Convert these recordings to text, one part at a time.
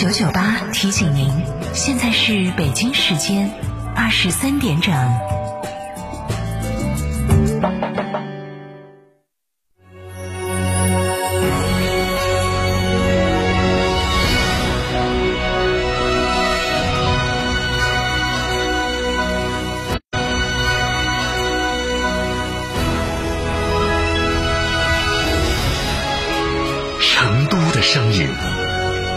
九九八提醒您，现在是北京时间二十三点整。成都的声音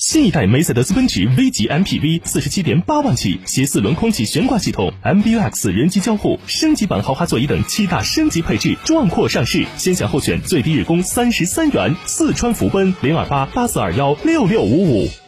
新一代梅赛德斯奔驰 V 级 MPV 四十七点八万起，携四轮空气悬挂系统、MBUX 人机交互、升级版豪华座椅等七大升级配置，壮阔上市，先享后选最低日供三十三元。四川福奔零二八八四二幺六六五五。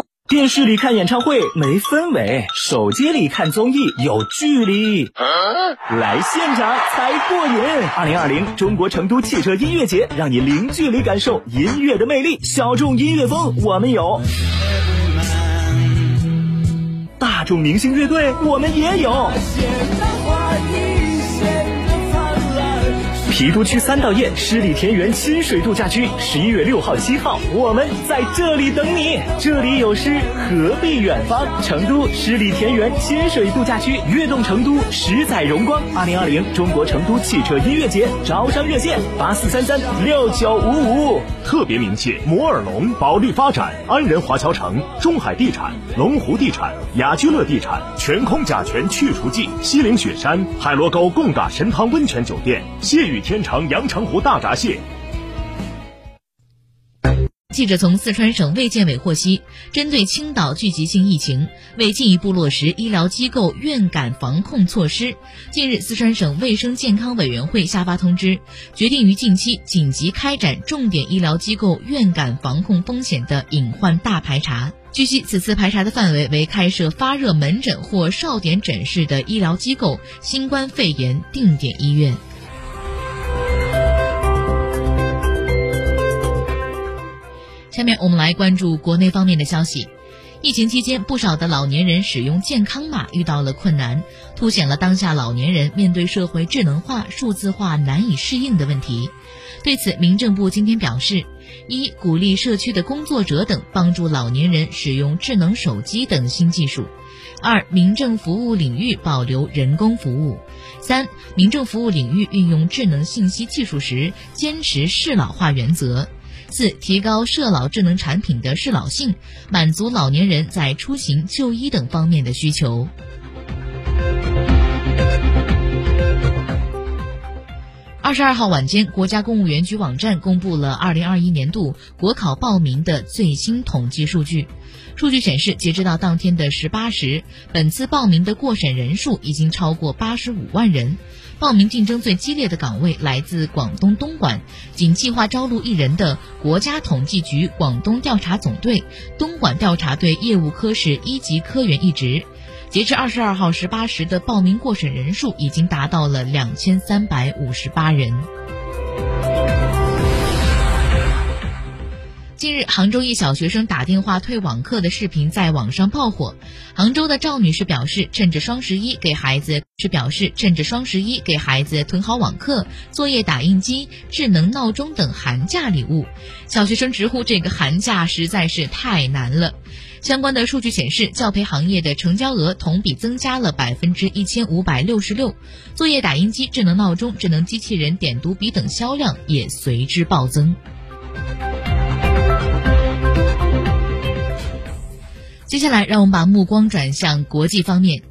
电视里看演唱会没氛围，手机里看综艺有距离，来现场才过瘾。二零二零中国成都汽车音乐节，让你零距离感受音乐的魅力。小众音乐风我们有，大众明星乐队我们也有。郫都区三道堰十里田园亲水度假区，十一月六号、七号，我们在这里等你。这里有诗，何必远方？成都十里田园亲水度假区，悦动成都，十载荣光。二零二零中国成都汽车音乐节招商热线：八四三三六九五五。特别鸣谢摩尔龙、保利发展、安仁华侨城、中海地产、龙湖地产、雅居乐地产、全空甲醛去除剂、西岭雪山、海螺沟贡嘎神汤温泉酒店、谢雨天天长阳澄湖大闸蟹。记者从四川省卫健委获悉，针对青岛聚集性疫情，为进一步落实医疗机构院感防控措施，近日四川省卫生健康委员会下发通知，决定于近期紧急开展重点医疗机构院感防控风险的隐患大排查。据悉，此次排查的范围为开设发热门诊或哨点诊室的医疗机构、新冠肺炎定点医院。下面我们来关注国内方面的消息。疫情期间，不少的老年人使用健康码遇到了困难，凸显了当下老年人面对社会智能化、数字化难以适应的问题。对此，民政部今天表示：一、鼓励社区的工作者等帮助老年人使用智能手机等新技术；二、民政服务领域保留人工服务；三、民政服务领域运用智能信息技术时，坚持适老化原则。四、提高社老智能产品的适老性，满足老年人在出行、就医等方面的需求。二十二号晚间，国家公务员局网站公布了二零二一年度国考报名的最新统计数据。数据显示，截止到当天的十八时，本次报名的过审人数已经超过八十五万人。报名竞争最激烈的岗位来自广东东莞，仅计划招录一人的国家统计局广东调查总队东莞调查队业务科室一级科员一职。截至二十二号十八时的报名过审人数已经达到了两千三百五十八人。近日，杭州一小学生打电话退网课的视频在网上爆火。杭州的赵女士表示，趁着双十一给孩子是表示趁着双十一给孩子囤好网课、作业打印机、智能闹钟等寒假礼物。小学生直呼这个寒假实在是太难了。相关的数据显示，教培行业的成交额同比增加了百分之一千五百六十六，作业打印机、智能闹钟、智能机器人点读笔等销量也随之暴增。接下来，让我们把目光转向国际方面。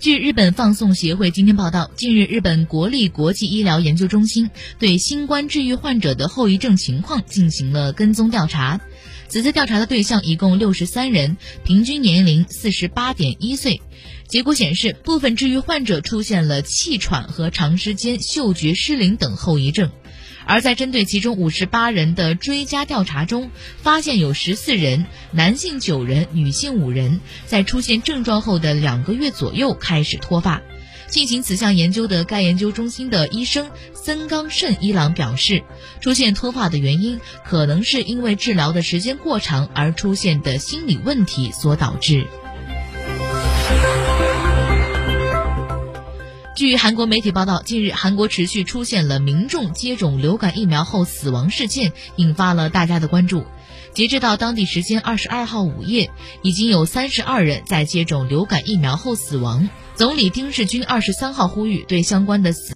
据日本放送协会今天报道，近日日本国立国际医疗研究中心对新冠治愈患者的后遗症情况进行了跟踪调查。此次调查的对象一共六十三人，平均年龄四十八点一岁。结果显示，部分治愈患者出现了气喘和长时间嗅觉失灵等后遗症。而在针对其中五十八人的追加调查中，发现有十四人（男性九人，女性五人）在出现症状后的两个月左右开始脱发。进行此项研究的该研究中心的医生森冈慎一郎表示，出现脱发的原因可能是因为治疗的时间过长而出现的心理问题所导致。据韩国媒体报道，近日韩国持续出现了民众接种流感疫苗后死亡事件，引发了大家的关注。截至到当地时间二十二号午夜，已经有三十二人在接种流感疫苗后死亡。总理丁世军二十三号呼吁对相关的死。